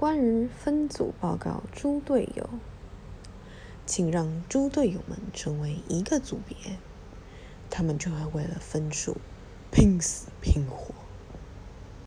关于分组报告猪队友。请让猪队友们成为一个组别他们就会为了分数拼死拼活。